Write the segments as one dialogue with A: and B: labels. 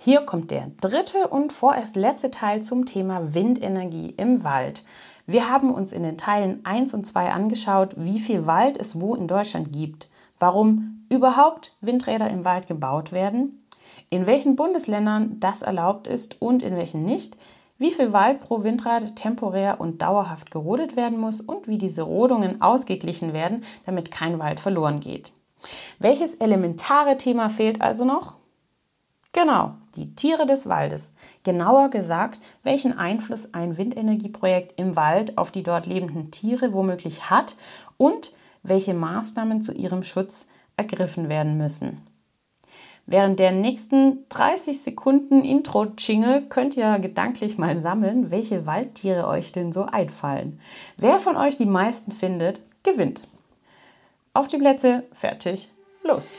A: Hier kommt der dritte und vorerst letzte Teil zum Thema Windenergie im Wald. Wir haben uns in den Teilen 1 und 2 angeschaut, wie viel Wald es wo in Deutschland gibt, warum überhaupt Windräder im Wald gebaut werden, in welchen Bundesländern das erlaubt ist und in welchen nicht, wie viel Wald pro Windrad temporär und dauerhaft gerodet werden muss und wie diese Rodungen ausgeglichen werden, damit kein Wald verloren geht. Welches elementare Thema fehlt also noch? Genau, die Tiere des Waldes. Genauer gesagt, welchen Einfluss ein Windenergieprojekt im Wald auf die dort lebenden Tiere womöglich hat und welche Maßnahmen zu ihrem Schutz ergriffen werden müssen. Während der nächsten 30 Sekunden Intro-Jingle könnt ihr gedanklich mal sammeln, welche Waldtiere euch denn so einfallen. Wer von euch die meisten findet, gewinnt. Auf die Plätze, fertig, los!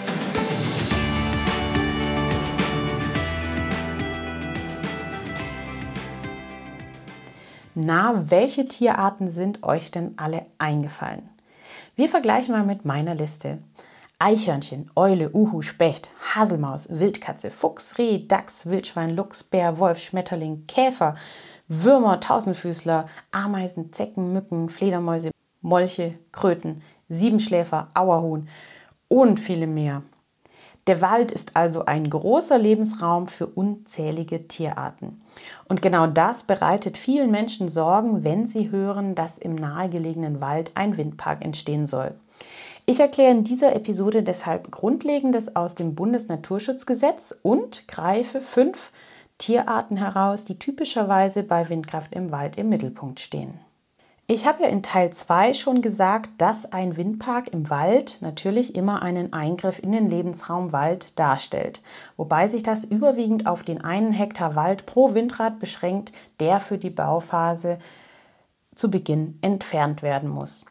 A: Na, welche Tierarten sind euch denn alle eingefallen? Wir vergleichen mal mit meiner Liste. Eichhörnchen, Eule, Uhu, Specht, Haselmaus, Wildkatze, Fuchs, Reh, Dachs, Wildschwein, Luchs, Bär, Wolf, Schmetterling, Käfer, Würmer, Tausendfüßler, Ameisen, Zecken, Mücken, Fledermäuse, Molche, Kröten, Siebenschläfer, Auerhuhn und viele mehr. Der Wald ist also ein großer Lebensraum für unzählige Tierarten. Und genau das bereitet vielen Menschen Sorgen, wenn sie hören, dass im nahegelegenen Wald ein Windpark entstehen soll. Ich erkläre in dieser Episode deshalb Grundlegendes aus dem Bundesnaturschutzgesetz und greife fünf Tierarten heraus, die typischerweise bei Windkraft im Wald im Mittelpunkt stehen. Ich habe ja in Teil 2 schon gesagt, dass ein Windpark im Wald natürlich immer einen Eingriff in den Lebensraum Wald darstellt, wobei sich das überwiegend auf den einen Hektar Wald pro Windrad beschränkt, der für die Bauphase zu Beginn entfernt werden muss.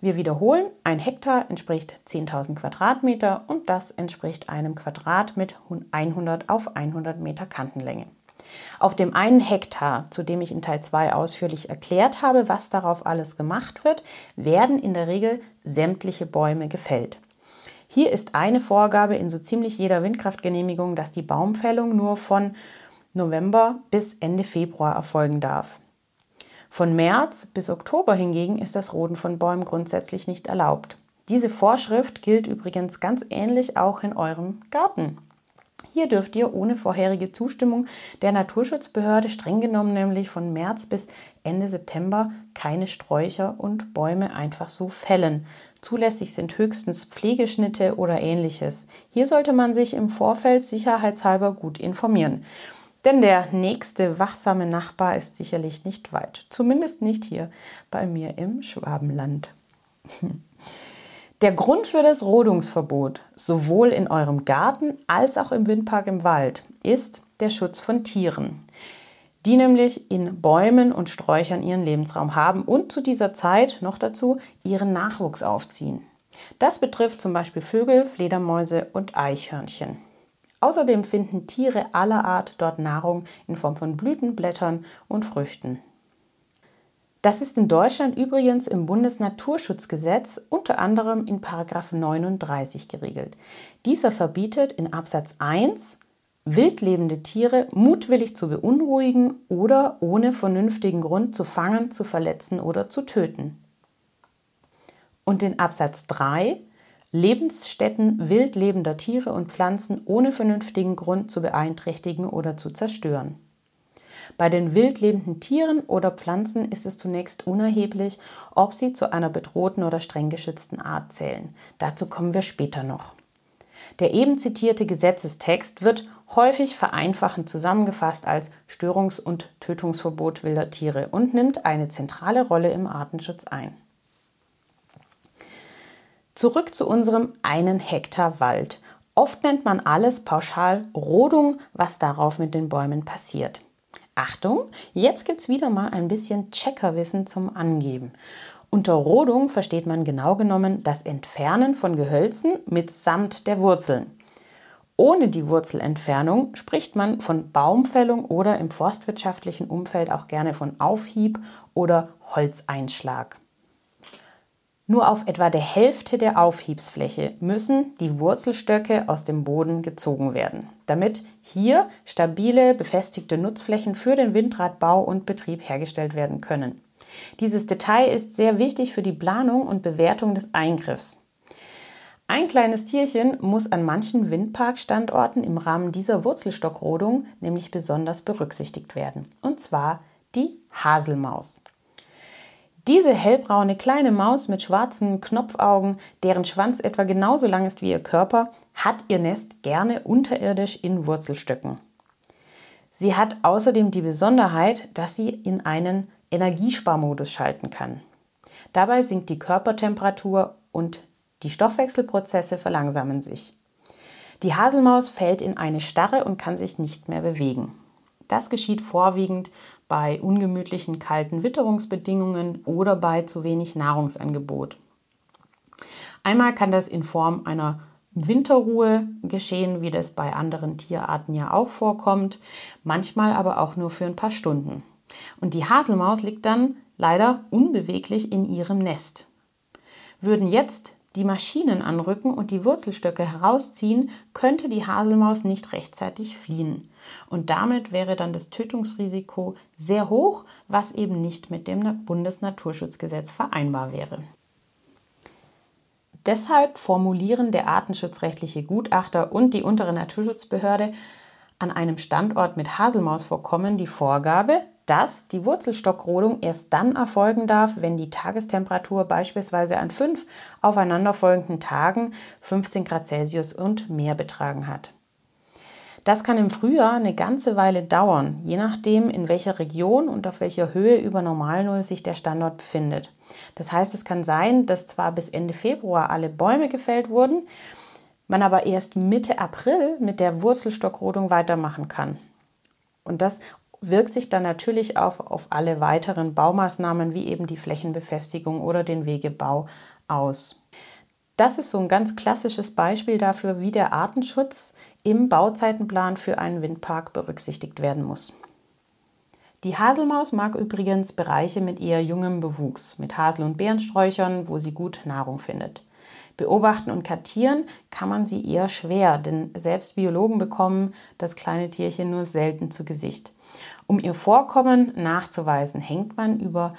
A: Wir wiederholen, ein Hektar entspricht 10.000 Quadratmeter und das entspricht einem Quadrat mit 100 auf 100 Meter Kantenlänge. Auf dem einen Hektar, zu dem ich in Teil 2 ausführlich erklärt habe, was darauf alles gemacht wird, werden in der Regel sämtliche Bäume gefällt. Hier ist eine Vorgabe in so ziemlich jeder Windkraftgenehmigung, dass die Baumfällung nur von November bis Ende Februar erfolgen darf. Von März bis Oktober hingegen ist das Roden von Bäumen grundsätzlich nicht erlaubt. Diese Vorschrift gilt übrigens ganz ähnlich auch in eurem Garten. Hier dürft ihr ohne vorherige Zustimmung der Naturschutzbehörde streng genommen nämlich von März bis Ende September keine Sträucher und Bäume einfach so fällen. Zulässig sind höchstens Pflegeschnitte oder ähnliches. Hier sollte man sich im Vorfeld sicherheitshalber gut informieren. Denn der nächste wachsame Nachbar ist sicherlich nicht weit. Zumindest nicht hier bei mir im Schwabenland. Der Grund für das Rodungsverbot, sowohl in eurem Garten als auch im Windpark im Wald, ist der Schutz von Tieren, die nämlich in Bäumen und Sträuchern ihren Lebensraum haben und zu dieser Zeit noch dazu ihren Nachwuchs aufziehen. Das betrifft zum Beispiel Vögel, Fledermäuse und Eichhörnchen. Außerdem finden Tiere aller Art dort Nahrung in Form von Blüten, Blättern und Früchten. Das ist in Deutschland übrigens im Bundesnaturschutzgesetz unter anderem in 39 geregelt. Dieser verbietet in Absatz 1 wildlebende Tiere mutwillig zu beunruhigen oder ohne vernünftigen Grund zu fangen, zu verletzen oder zu töten. Und in Absatz 3 Lebensstätten wildlebender Tiere und Pflanzen ohne vernünftigen Grund zu beeinträchtigen oder zu zerstören. Bei den wildlebenden Tieren oder Pflanzen ist es zunächst unerheblich, ob sie zu einer bedrohten oder streng geschützten Art zählen. Dazu kommen wir später noch. Der eben zitierte Gesetzestext wird häufig vereinfachend zusammengefasst als Störungs- und Tötungsverbot wilder Tiere und nimmt eine zentrale Rolle im Artenschutz ein. Zurück zu unserem einen Hektar Wald. Oft nennt man alles pauschal Rodung, was darauf mit den Bäumen passiert. Achtung, jetzt gibt es wieder mal ein bisschen Checkerwissen zum Angeben. Unter Rodung versteht man genau genommen das Entfernen von Gehölzen mitsamt der Wurzeln. Ohne die Wurzelentfernung spricht man von Baumfällung oder im forstwirtschaftlichen Umfeld auch gerne von Aufhieb oder Holzeinschlag. Nur auf etwa der Hälfte der Aufhiebsfläche müssen die Wurzelstöcke aus dem Boden gezogen werden, damit hier stabile, befestigte Nutzflächen für den Windradbau und Betrieb hergestellt werden können. Dieses Detail ist sehr wichtig für die Planung und Bewertung des Eingriffs. Ein kleines Tierchen muss an manchen Windparkstandorten im Rahmen dieser Wurzelstockrodung nämlich besonders berücksichtigt werden, und zwar die Haselmaus. Diese hellbraune kleine Maus mit schwarzen Knopfaugen, deren Schwanz etwa genauso lang ist wie ihr Körper, hat ihr Nest gerne unterirdisch in Wurzelstöcken. Sie hat außerdem die Besonderheit, dass sie in einen Energiesparmodus schalten kann. Dabei sinkt die Körpertemperatur und die Stoffwechselprozesse verlangsamen sich. Die Haselmaus fällt in eine Starre und kann sich nicht mehr bewegen. Das geschieht vorwiegend bei ungemütlichen kalten Witterungsbedingungen oder bei zu wenig Nahrungsangebot. Einmal kann das in Form einer Winterruhe geschehen, wie das bei anderen Tierarten ja auch vorkommt, manchmal aber auch nur für ein paar Stunden. Und die Haselmaus liegt dann leider unbeweglich in ihrem Nest. Würden jetzt die Maschinen anrücken und die Wurzelstöcke herausziehen, könnte die Haselmaus nicht rechtzeitig fliehen. Und damit wäre dann das Tötungsrisiko sehr hoch, was eben nicht mit dem Bundesnaturschutzgesetz vereinbar wäre. Deshalb formulieren der artenschutzrechtliche Gutachter und die untere Naturschutzbehörde an einem Standort mit Haselmausvorkommen die Vorgabe, dass die Wurzelstockrodung erst dann erfolgen darf, wenn die Tagestemperatur beispielsweise an fünf aufeinanderfolgenden Tagen 15 Grad Celsius und mehr betragen hat. Das kann im Frühjahr eine ganze Weile dauern, je nachdem, in welcher Region und auf welcher Höhe über Normalnull sich der Standort befindet. Das heißt, es kann sein, dass zwar bis Ende Februar alle Bäume gefällt wurden, man aber erst Mitte April mit der Wurzelstockrodung weitermachen kann. Und das wirkt sich dann natürlich auf, auf alle weiteren Baumaßnahmen wie eben die Flächenbefestigung oder den Wegebau aus. Das ist so ein ganz klassisches Beispiel dafür, wie der Artenschutz im Bauzeitenplan für einen Windpark berücksichtigt werden muss. Die Haselmaus mag übrigens Bereiche mit eher jungem Bewuchs, mit Hasel- und Beerensträuchern, wo sie gut Nahrung findet. Beobachten und kartieren kann man sie eher schwer, denn selbst Biologen bekommen das kleine Tierchen nur selten zu Gesicht. Um ihr Vorkommen nachzuweisen, hängt man über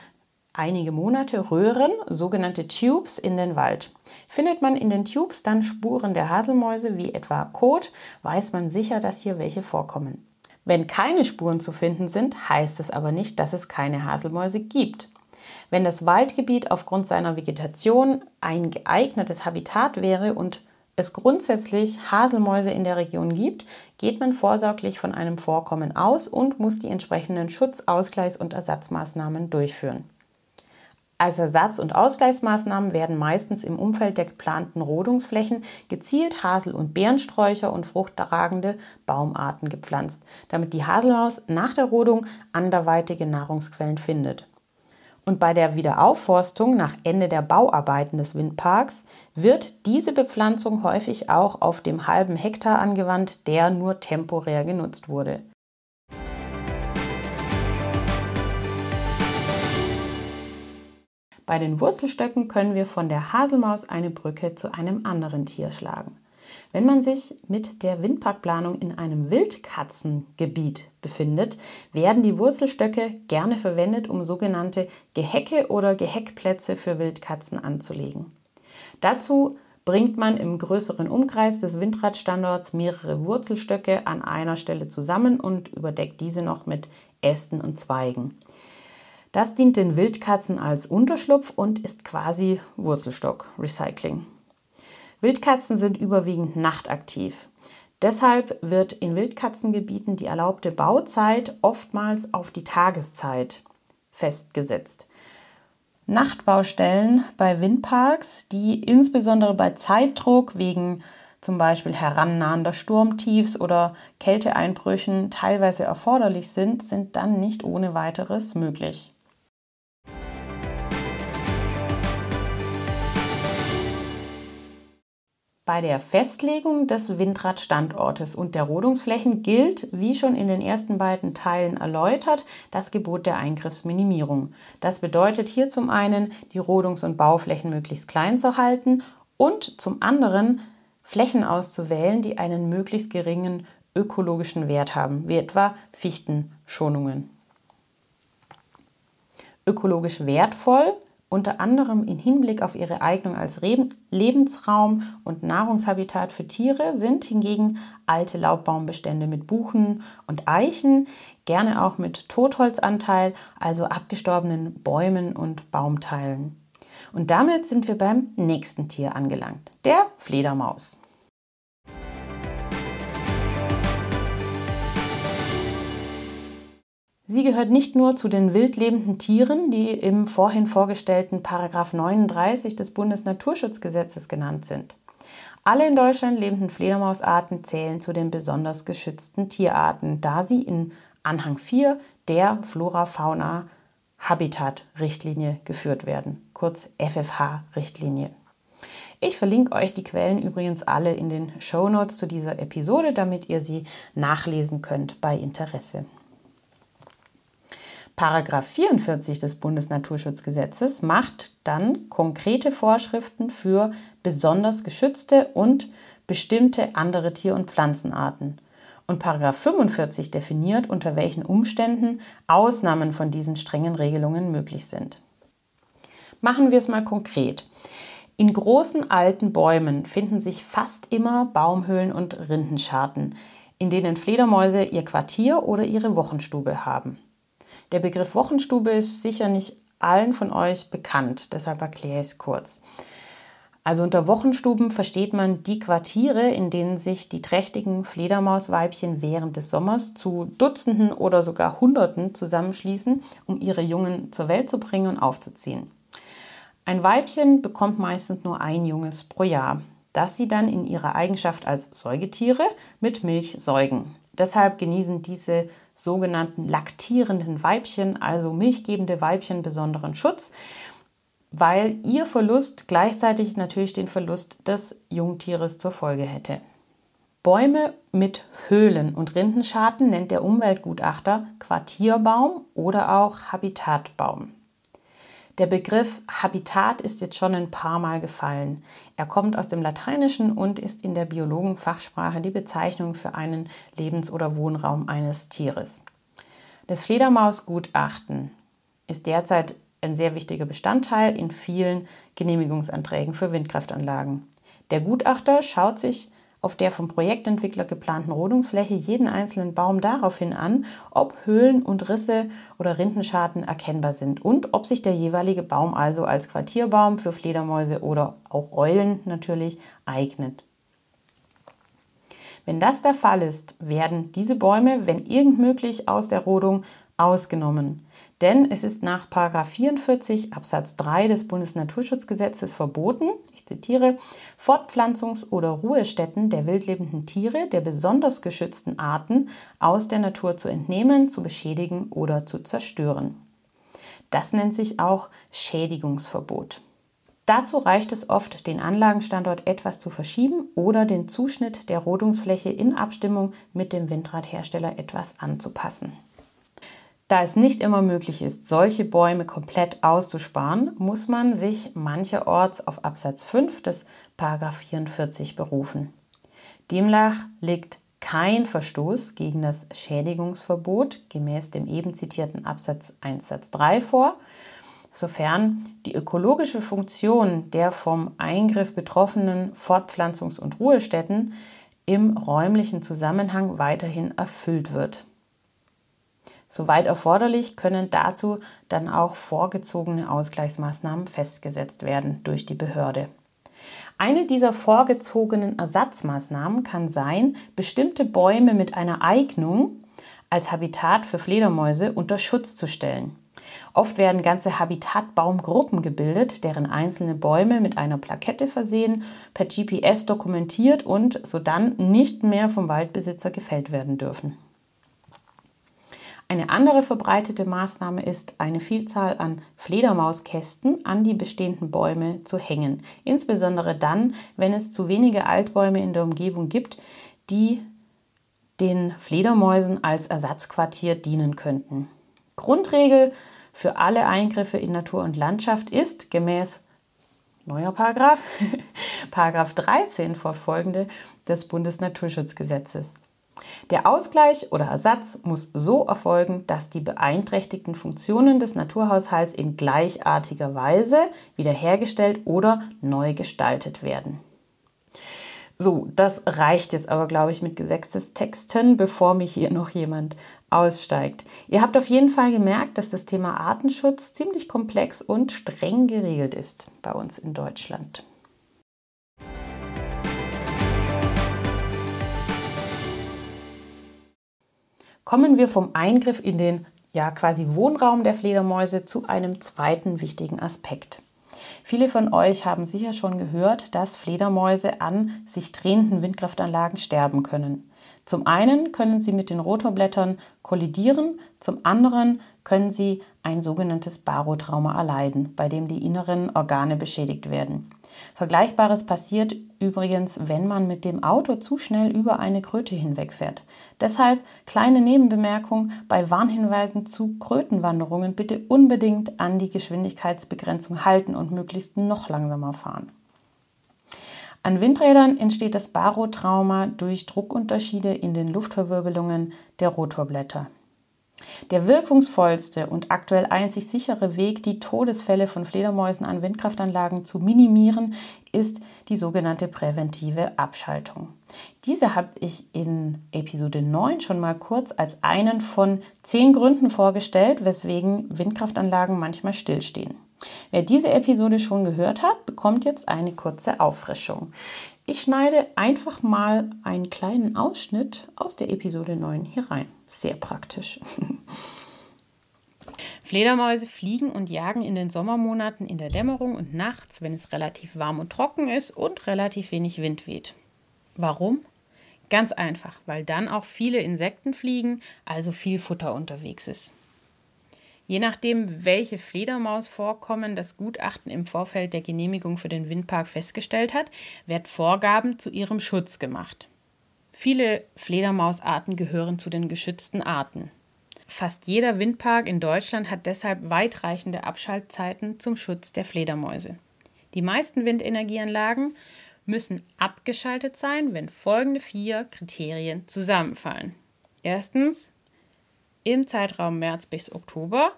A: einige Monate Röhren, sogenannte Tubes, in den Wald. Findet man in den Tubes dann Spuren der Haselmäuse wie etwa Kot, weiß man sicher, dass hier welche vorkommen. Wenn keine Spuren zu finden sind, heißt es aber nicht, dass es keine Haselmäuse gibt. Wenn das Waldgebiet aufgrund seiner Vegetation ein geeignetes Habitat wäre und es grundsätzlich Haselmäuse in der Region gibt, geht man vorsorglich von einem Vorkommen aus und muss die entsprechenden Schutz-, Ausgleichs- und Ersatzmaßnahmen durchführen. Als Ersatz- und Ausgleichsmaßnahmen werden meistens im Umfeld der geplanten Rodungsflächen gezielt Hasel- und Beerensträucher und fruchttragende Baumarten gepflanzt, damit die Haselmaus nach der Rodung anderweitige Nahrungsquellen findet. Und bei der Wiederaufforstung nach Ende der Bauarbeiten des Windparks wird diese Bepflanzung häufig auch auf dem halben Hektar angewandt, der nur temporär genutzt wurde. Bei den Wurzelstöcken können wir von der Haselmaus eine Brücke zu einem anderen Tier schlagen. Wenn man sich mit der Windparkplanung in einem Wildkatzengebiet befindet, werden die Wurzelstöcke gerne verwendet, um sogenannte Gehecke oder Geheckplätze für Wildkatzen anzulegen. Dazu bringt man im größeren Umkreis des Windradstandorts mehrere Wurzelstöcke an einer Stelle zusammen und überdeckt diese noch mit Ästen und Zweigen. Das dient den Wildkatzen als Unterschlupf und ist quasi Wurzelstock-Recycling. Wildkatzen sind überwiegend nachtaktiv. Deshalb wird in Wildkatzengebieten die erlaubte Bauzeit oftmals auf die Tageszeit festgesetzt. Nachtbaustellen bei Windparks, die insbesondere bei Zeitdruck wegen zum Beispiel herannahender Sturmtiefs oder Kälteeinbrüchen teilweise erforderlich sind, sind dann nicht ohne weiteres möglich. Bei der Festlegung des Windradstandortes und der Rodungsflächen gilt, wie schon in den ersten beiden Teilen erläutert, das Gebot der Eingriffsminimierung. Das bedeutet hier zum einen, die Rodungs- und Bauflächen möglichst klein zu halten und zum anderen Flächen auszuwählen, die einen möglichst geringen ökologischen Wert haben, wie etwa Fichtenschonungen. Ökologisch wertvoll unter anderem im Hinblick auf ihre Eignung als Lebensraum und Nahrungshabitat für Tiere sind hingegen alte Laubbaumbestände mit Buchen und Eichen, gerne auch mit Totholzanteil, also abgestorbenen Bäumen und Baumteilen. Und damit sind wir beim nächsten Tier angelangt, der Fledermaus. Sie gehört nicht nur zu den wildlebenden Tieren, die im vorhin vorgestellten Paragraph 39 des Bundesnaturschutzgesetzes genannt sind. Alle in Deutschland lebenden Fledermausarten zählen zu den besonders geschützten Tierarten, da sie in Anhang 4 der Flora-Fauna-Habitat-Richtlinie geführt werden, kurz FFH-Richtlinie. Ich verlinke euch die Quellen übrigens alle in den Show Notes zu dieser Episode, damit ihr sie nachlesen könnt bei Interesse. Paragraph 44 des Bundesnaturschutzgesetzes macht dann konkrete Vorschriften für besonders geschützte und bestimmte andere Tier- und Pflanzenarten. Und Paragraph 45 definiert, unter welchen Umständen Ausnahmen von diesen strengen Regelungen möglich sind. Machen wir es mal konkret. In großen alten Bäumen finden sich fast immer Baumhöhlen und Rindenscharten, in denen Fledermäuse ihr Quartier oder ihre Wochenstube haben. Der Begriff Wochenstube ist sicher nicht allen von euch bekannt, deshalb erkläre ich es kurz. Also unter Wochenstuben versteht man die Quartiere, in denen sich die trächtigen Fledermausweibchen während des Sommers zu Dutzenden oder sogar Hunderten zusammenschließen, um ihre Jungen zur Welt zu bringen und aufzuziehen. Ein Weibchen bekommt meistens nur ein Junges pro Jahr, das sie dann in ihrer Eigenschaft als Säugetiere mit Milch säugen. Deshalb genießen diese sogenannten laktierenden Weibchen, also milchgebende Weibchen, besonderen Schutz, weil ihr Verlust gleichzeitig natürlich den Verlust des Jungtieres zur Folge hätte. Bäume mit Höhlen und Rindenscharten nennt der Umweltgutachter Quartierbaum oder auch Habitatbaum. Der Begriff Habitat ist jetzt schon ein paar Mal gefallen. Er kommt aus dem Lateinischen und ist in der Biologenfachsprache die Bezeichnung für einen Lebens- oder Wohnraum eines Tieres. Das Fledermausgutachten ist derzeit ein sehr wichtiger Bestandteil in vielen Genehmigungsanträgen für Windkraftanlagen. Der Gutachter schaut sich auf der vom Projektentwickler geplanten Rodungsfläche jeden einzelnen Baum daraufhin an, ob Höhlen und Risse oder Rindenscharten erkennbar sind und ob sich der jeweilige Baum also als Quartierbaum für Fledermäuse oder auch Eulen natürlich eignet. Wenn das der Fall ist, werden diese Bäume, wenn irgend möglich, aus der Rodung ausgenommen. Denn es ist nach 44 Absatz 3 des Bundesnaturschutzgesetzes verboten, ich zitiere, Fortpflanzungs- oder Ruhestätten der wildlebenden Tiere der besonders geschützten Arten aus der Natur zu entnehmen, zu beschädigen oder zu zerstören. Das nennt sich auch Schädigungsverbot. Dazu reicht es oft, den Anlagenstandort etwas zu verschieben oder den Zuschnitt der Rodungsfläche in Abstimmung mit dem Windradhersteller etwas anzupassen. Da es nicht immer möglich ist, solche Bäume komplett auszusparen, muss man sich mancherorts auf Absatz 5 des 44 berufen. Demnach liegt kein Verstoß gegen das Schädigungsverbot gemäß dem eben zitierten Absatz 1 Satz 3 vor, sofern die ökologische Funktion der vom Eingriff betroffenen Fortpflanzungs- und Ruhestätten im räumlichen Zusammenhang weiterhin erfüllt wird. Soweit erforderlich können dazu dann auch vorgezogene Ausgleichsmaßnahmen festgesetzt werden durch die Behörde. Eine dieser vorgezogenen Ersatzmaßnahmen kann sein, bestimmte Bäume mit einer Eignung als Habitat für Fledermäuse unter Schutz zu stellen. Oft werden ganze Habitatbaumgruppen gebildet, deren einzelne Bäume mit einer Plakette versehen, per GPS dokumentiert und sodann nicht mehr vom Waldbesitzer gefällt werden dürfen. Eine andere verbreitete Maßnahme ist, eine Vielzahl an Fledermauskästen an die bestehenden Bäume zu hängen. Insbesondere dann, wenn es zu wenige Altbäume in der Umgebung gibt, die den Fledermäusen als Ersatzquartier dienen könnten. Grundregel für alle Eingriffe in Natur und Landschaft ist gemäß neuer Paragraph, Paragraph 13 fortfolgende des Bundesnaturschutzgesetzes. Der Ausgleich oder Ersatz muss so erfolgen, dass die beeinträchtigten Funktionen des Naturhaushalts in gleichartiger Weise wiederhergestellt oder neu gestaltet werden. So, das reicht jetzt aber, glaube ich, mit Gesetzestexten, bevor mich hier noch jemand aussteigt. Ihr habt auf jeden Fall gemerkt, dass das Thema Artenschutz ziemlich komplex und streng geregelt ist bei uns in Deutschland. Kommen wir vom Eingriff in den ja quasi Wohnraum der Fledermäuse zu einem zweiten wichtigen Aspekt. Viele von euch haben sicher schon gehört, dass Fledermäuse an sich drehenden Windkraftanlagen sterben können. Zum einen können sie mit den Rotorblättern kollidieren, zum anderen können sie ein sogenanntes Barotrauma erleiden, bei dem die inneren Organe beschädigt werden. Vergleichbares passiert übrigens, wenn man mit dem Auto zu schnell über eine Kröte hinwegfährt. Deshalb kleine Nebenbemerkung bei Warnhinweisen zu Krötenwanderungen bitte unbedingt an die Geschwindigkeitsbegrenzung halten und möglichst noch langsamer fahren. An Windrädern entsteht das Barotrauma durch Druckunterschiede in den Luftverwirbelungen der Rotorblätter. Der wirkungsvollste und aktuell einzig sichere Weg, die Todesfälle von Fledermäusen an Windkraftanlagen zu minimieren, ist die sogenannte präventive Abschaltung. Diese habe ich in Episode 9 schon mal kurz als einen von zehn Gründen vorgestellt, weswegen Windkraftanlagen manchmal stillstehen. Wer diese Episode schon gehört hat, bekommt jetzt eine kurze Auffrischung. Ich schneide einfach mal einen kleinen Ausschnitt aus der Episode 9 hier rein. Sehr praktisch. Fledermäuse fliegen und jagen in den Sommermonaten in der Dämmerung und nachts, wenn es relativ warm und trocken ist und relativ wenig Wind weht. Warum? Ganz einfach, weil dann auch viele Insekten fliegen, also viel Futter unterwegs ist. Je nachdem, welche Fledermausvorkommen das Gutachten im Vorfeld der Genehmigung für den Windpark festgestellt hat, werden Vorgaben zu ihrem Schutz gemacht. Viele Fledermausarten gehören zu den geschützten Arten. Fast jeder Windpark in Deutschland hat deshalb weitreichende Abschaltzeiten zum Schutz der Fledermäuse. Die meisten Windenergieanlagen müssen abgeschaltet sein, wenn folgende vier Kriterien zusammenfallen. Erstens, im Zeitraum März bis Oktober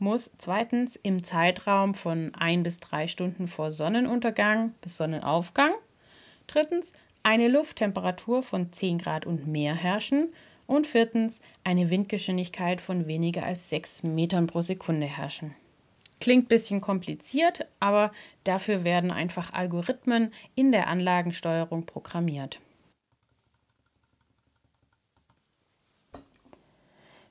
A: muss zweitens im Zeitraum von ein bis drei Stunden vor Sonnenuntergang bis Sonnenaufgang, drittens eine Lufttemperatur von 10 Grad und mehr herrschen und viertens eine Windgeschwindigkeit von weniger als 6 Metern pro Sekunde herrschen. Klingt ein bisschen kompliziert, aber dafür werden einfach Algorithmen in der Anlagensteuerung programmiert.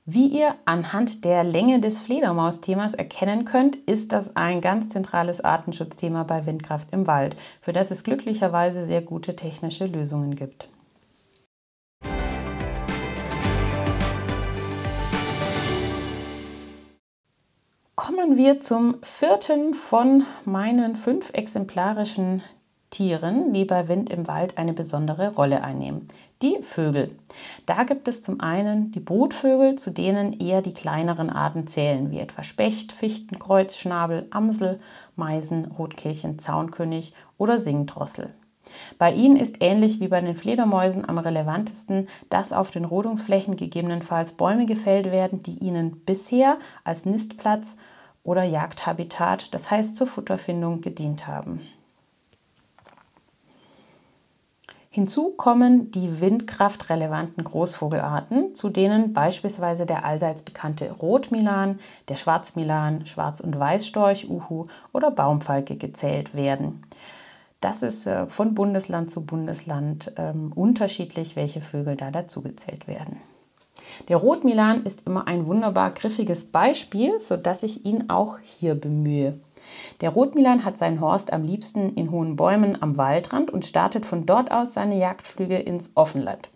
A: Wie ihr anhand der Länge des Fledermaus-Themas erkennen könnt, ist das ein ganz zentrales Artenschutzthema bei Windkraft im Wald, für das es glücklicherweise sehr gute technische Lösungen gibt. Kommen wir zum vierten von meinen fünf exemplarischen Tieren, die bei Wind im Wald eine besondere Rolle einnehmen. Die Vögel. Da gibt es zum einen die Brutvögel, zu denen eher die kleineren Arten zählen, wie etwa Specht, Fichten, Kreuzschnabel, Amsel, Meisen, Rotkehlchen, Zaunkönig oder Singdrossel. Bei ihnen ist ähnlich wie bei den Fledermäusen am relevantesten, dass auf den Rodungsflächen gegebenenfalls Bäume gefällt werden, die ihnen bisher als Nistplatz oder Jagdhabitat, das heißt zur Futterfindung, gedient haben. Hinzu kommen die windkraftrelevanten Großvogelarten, zu denen beispielsweise der allseits bekannte Rotmilan, der Schwarzmilan, Schwarz- und Weißstorch, Uhu oder Baumfalke gezählt werden. Das ist äh, von Bundesland zu Bundesland ähm, unterschiedlich, welche Vögel da dazugezählt werden. Der Rotmilan ist immer ein wunderbar griffiges Beispiel, sodass ich ihn auch hier bemühe. Der Rotmilan hat seinen Horst am liebsten in hohen Bäumen am Waldrand und startet von dort aus seine Jagdflüge ins Offenland.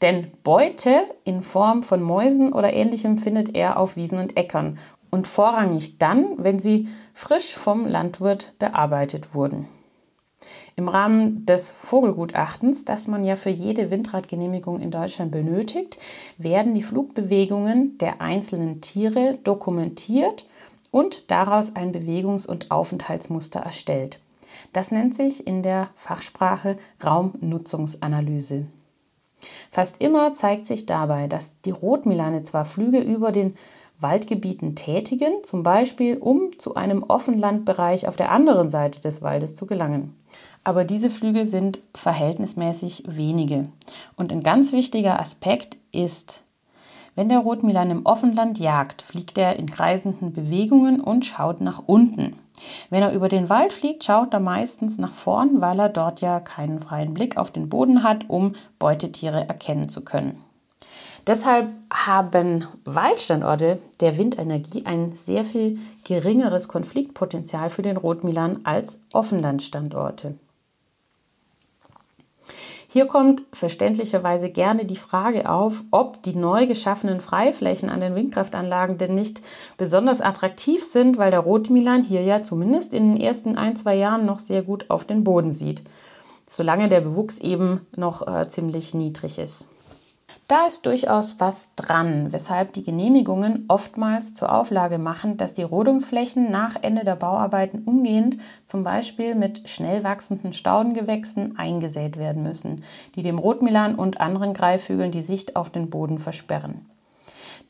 A: Denn Beute in Form von Mäusen oder ähnlichem findet er auf Wiesen und Äckern und vorrangig dann, wenn sie frisch vom Landwirt bearbeitet wurden. Im Rahmen des Vogelgutachtens, das man ja für jede Windradgenehmigung in Deutschland benötigt, werden die Flugbewegungen der einzelnen Tiere dokumentiert und daraus ein Bewegungs- und Aufenthaltsmuster erstellt. Das nennt sich in der Fachsprache Raumnutzungsanalyse. Fast immer zeigt sich dabei, dass die Rotmilane zwar Flüge über den Waldgebieten tätigen, zum Beispiel um zu einem Offenlandbereich auf der anderen Seite des Waldes zu gelangen. Aber diese Flüge sind verhältnismäßig wenige. Und ein ganz wichtiger Aspekt ist, wenn der Rotmilan im Offenland jagt, fliegt er in kreisenden Bewegungen und schaut nach unten. Wenn er über den Wald fliegt, schaut er meistens nach vorn, weil er dort ja keinen freien Blick auf den Boden hat, um Beutetiere erkennen zu können. Deshalb haben Waldstandorte der Windenergie ein sehr viel geringeres Konfliktpotenzial für den Rotmilan als Offenlandstandorte. Hier kommt verständlicherweise gerne die Frage auf, ob die neu geschaffenen Freiflächen an den Windkraftanlagen denn nicht besonders attraktiv sind, weil der Rotmilan hier ja zumindest in den ersten ein, zwei Jahren noch sehr gut auf den Boden sieht, solange der Bewuchs eben noch äh, ziemlich niedrig ist. Da ist durchaus was dran, weshalb die Genehmigungen oftmals zur Auflage machen, dass die Rodungsflächen nach Ende der Bauarbeiten umgehend zum Beispiel mit schnell wachsenden Staudengewächsen eingesät werden müssen, die dem Rotmilan und anderen Greifvögeln die Sicht auf den Boden versperren.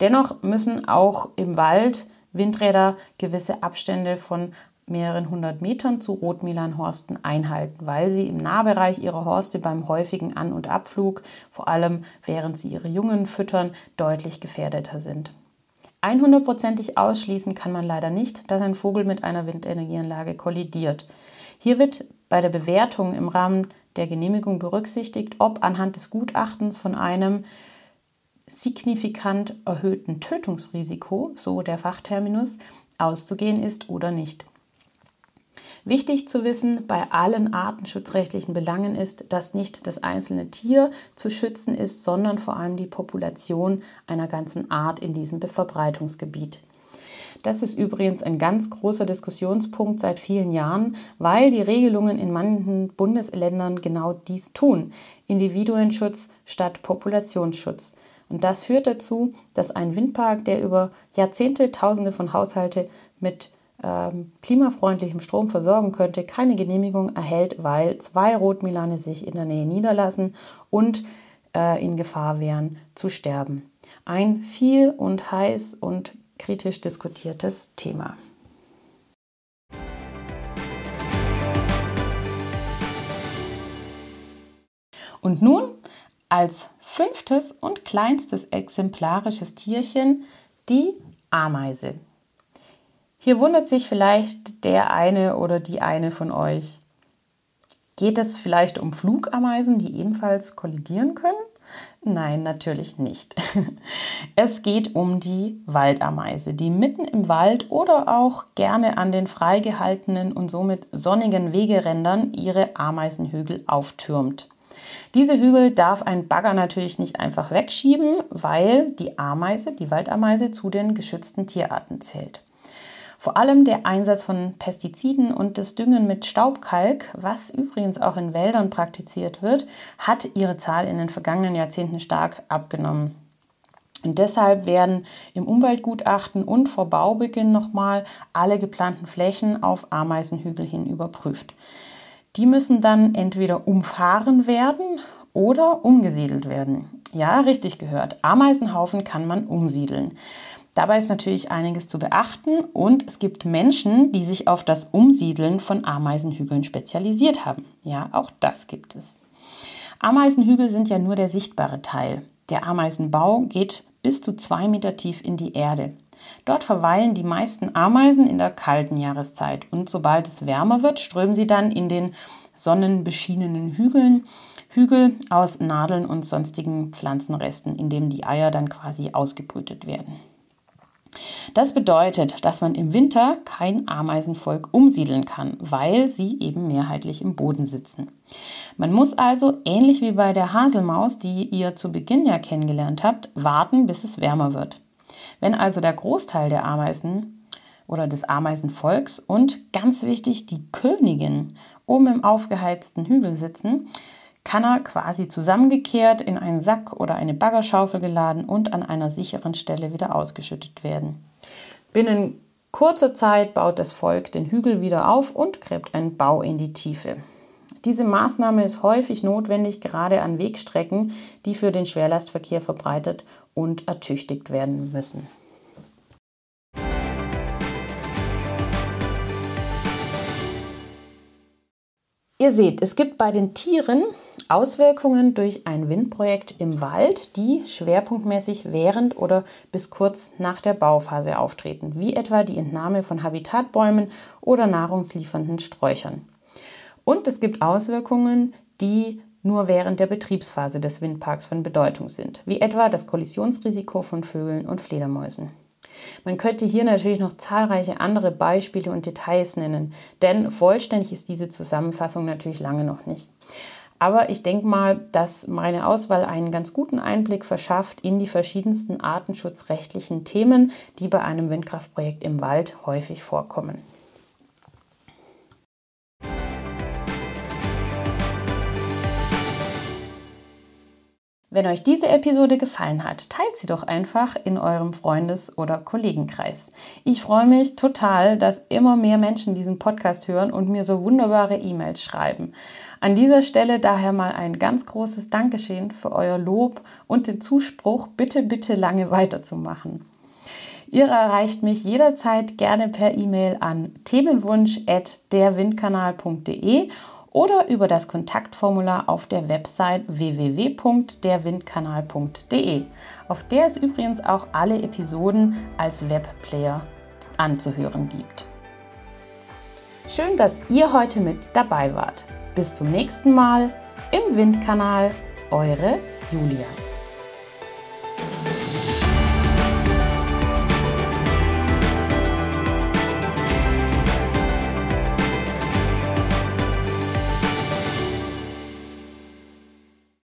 A: Dennoch müssen auch im Wald Windräder gewisse Abstände von mehreren hundert Metern zu Rotmilanhorsten einhalten, weil sie im Nahbereich ihrer Horste beim häufigen An- und Abflug, vor allem während sie ihre Jungen füttern, deutlich gefährdeter sind. 100%ig ausschließen kann man leider nicht, dass ein Vogel mit einer Windenergieanlage kollidiert. Hier wird bei der Bewertung im Rahmen der Genehmigung berücksichtigt, ob anhand des Gutachtens von einem signifikant erhöhten Tötungsrisiko, so der Fachterminus, auszugehen ist oder nicht. Wichtig zu wissen bei allen artenschutzrechtlichen Belangen ist, dass nicht das einzelne Tier zu schützen ist, sondern vor allem die Population einer ganzen Art in diesem Verbreitungsgebiet. Das ist übrigens ein ganz großer Diskussionspunkt seit vielen Jahren, weil die Regelungen in manchen Bundesländern genau dies tun. Individuenschutz statt Populationsschutz. Und das führt dazu, dass ein Windpark, der über Jahrzehnte Tausende von Haushalte mit ähm, klimafreundlichem Strom versorgen könnte, keine Genehmigung erhält, weil zwei Rotmilane sich in der Nähe niederlassen und äh, in Gefahr wären zu sterben. Ein viel und heiß und kritisch diskutiertes Thema. Und nun als fünftes und kleinstes exemplarisches Tierchen die Ameise. Hier wundert sich vielleicht der eine oder die eine von euch. Geht es vielleicht um Flugameisen, die ebenfalls kollidieren können? Nein, natürlich nicht. Es geht um die Waldameise, die mitten im Wald oder auch gerne an den freigehaltenen und somit sonnigen Wegerändern ihre Ameisenhügel auftürmt. Diese Hügel darf ein Bagger natürlich nicht einfach wegschieben, weil die Ameise, die Waldameise, zu den geschützten Tierarten zählt. Vor allem der Einsatz von Pestiziden und das Düngen mit Staubkalk, was übrigens auch in Wäldern praktiziert wird, hat ihre Zahl in den vergangenen Jahrzehnten stark abgenommen. Und deshalb werden im Umweltgutachten und vor Baubeginn nochmal alle geplanten Flächen auf Ameisenhügel hin überprüft. Die müssen dann entweder umfahren werden oder umgesiedelt werden. Ja, richtig gehört. Ameisenhaufen kann man umsiedeln. Dabei ist natürlich einiges zu beachten und es gibt Menschen, die sich auf das Umsiedeln von Ameisenhügeln spezialisiert haben. Ja, auch das gibt es. Ameisenhügel sind ja nur der sichtbare Teil. Der Ameisenbau geht bis zu zwei Meter tief in die Erde. Dort verweilen die meisten Ameisen in der kalten Jahreszeit und sobald es wärmer wird, strömen sie dann in den sonnenbeschienenen Hügeln, Hügel aus Nadeln und sonstigen Pflanzenresten, in denen die Eier dann quasi ausgebrütet werden. Das bedeutet, dass man im Winter kein Ameisenvolk umsiedeln kann, weil sie eben mehrheitlich im Boden sitzen. Man muss also, ähnlich wie bei der Haselmaus, die ihr zu Beginn ja kennengelernt habt, warten, bis es wärmer wird. Wenn also der Großteil der Ameisen oder des Ameisenvolks und ganz wichtig die Königin oben im aufgeheizten Hügel sitzen, kann er quasi zusammengekehrt in einen Sack oder eine Baggerschaufel geladen und an einer sicheren Stelle wieder ausgeschüttet werden. Binnen kurzer Zeit baut das Volk den Hügel wieder auf und gräbt einen Bau in die Tiefe. Diese Maßnahme ist häufig notwendig, gerade an Wegstrecken, die für den Schwerlastverkehr verbreitet und ertüchtigt werden müssen. Ihr seht, es gibt bei den Tieren Auswirkungen durch ein Windprojekt im Wald, die schwerpunktmäßig während oder bis kurz nach der Bauphase auftreten, wie etwa die Entnahme von Habitatbäumen oder nahrungsliefernden Sträuchern. Und es gibt Auswirkungen, die nur während der Betriebsphase des Windparks von Bedeutung sind, wie etwa das Kollisionsrisiko von Vögeln und Fledermäusen. Man könnte hier natürlich noch zahlreiche andere Beispiele und Details nennen, denn vollständig ist diese Zusammenfassung natürlich lange noch nicht. Aber ich denke mal, dass meine Auswahl einen ganz guten Einblick verschafft in die verschiedensten artenschutzrechtlichen Themen, die bei einem Windkraftprojekt im Wald häufig vorkommen. Wenn euch diese Episode gefallen hat, teilt sie doch einfach in eurem Freundes- oder Kollegenkreis. Ich freue mich total, dass immer mehr Menschen diesen Podcast hören und mir so wunderbare E-Mails schreiben. An dieser Stelle daher mal ein ganz großes Dankeschön für euer Lob und den Zuspruch, bitte, bitte lange weiterzumachen. Ihr erreicht mich jederzeit gerne per E-Mail an themenwunsch.derwindkanal.de oder über das Kontaktformular auf der Website www.derwindkanal.de. Auf der es übrigens auch alle Episoden als Webplayer anzuhören gibt. Schön, dass ihr heute mit dabei wart. Bis zum nächsten Mal im Windkanal, eure Julia.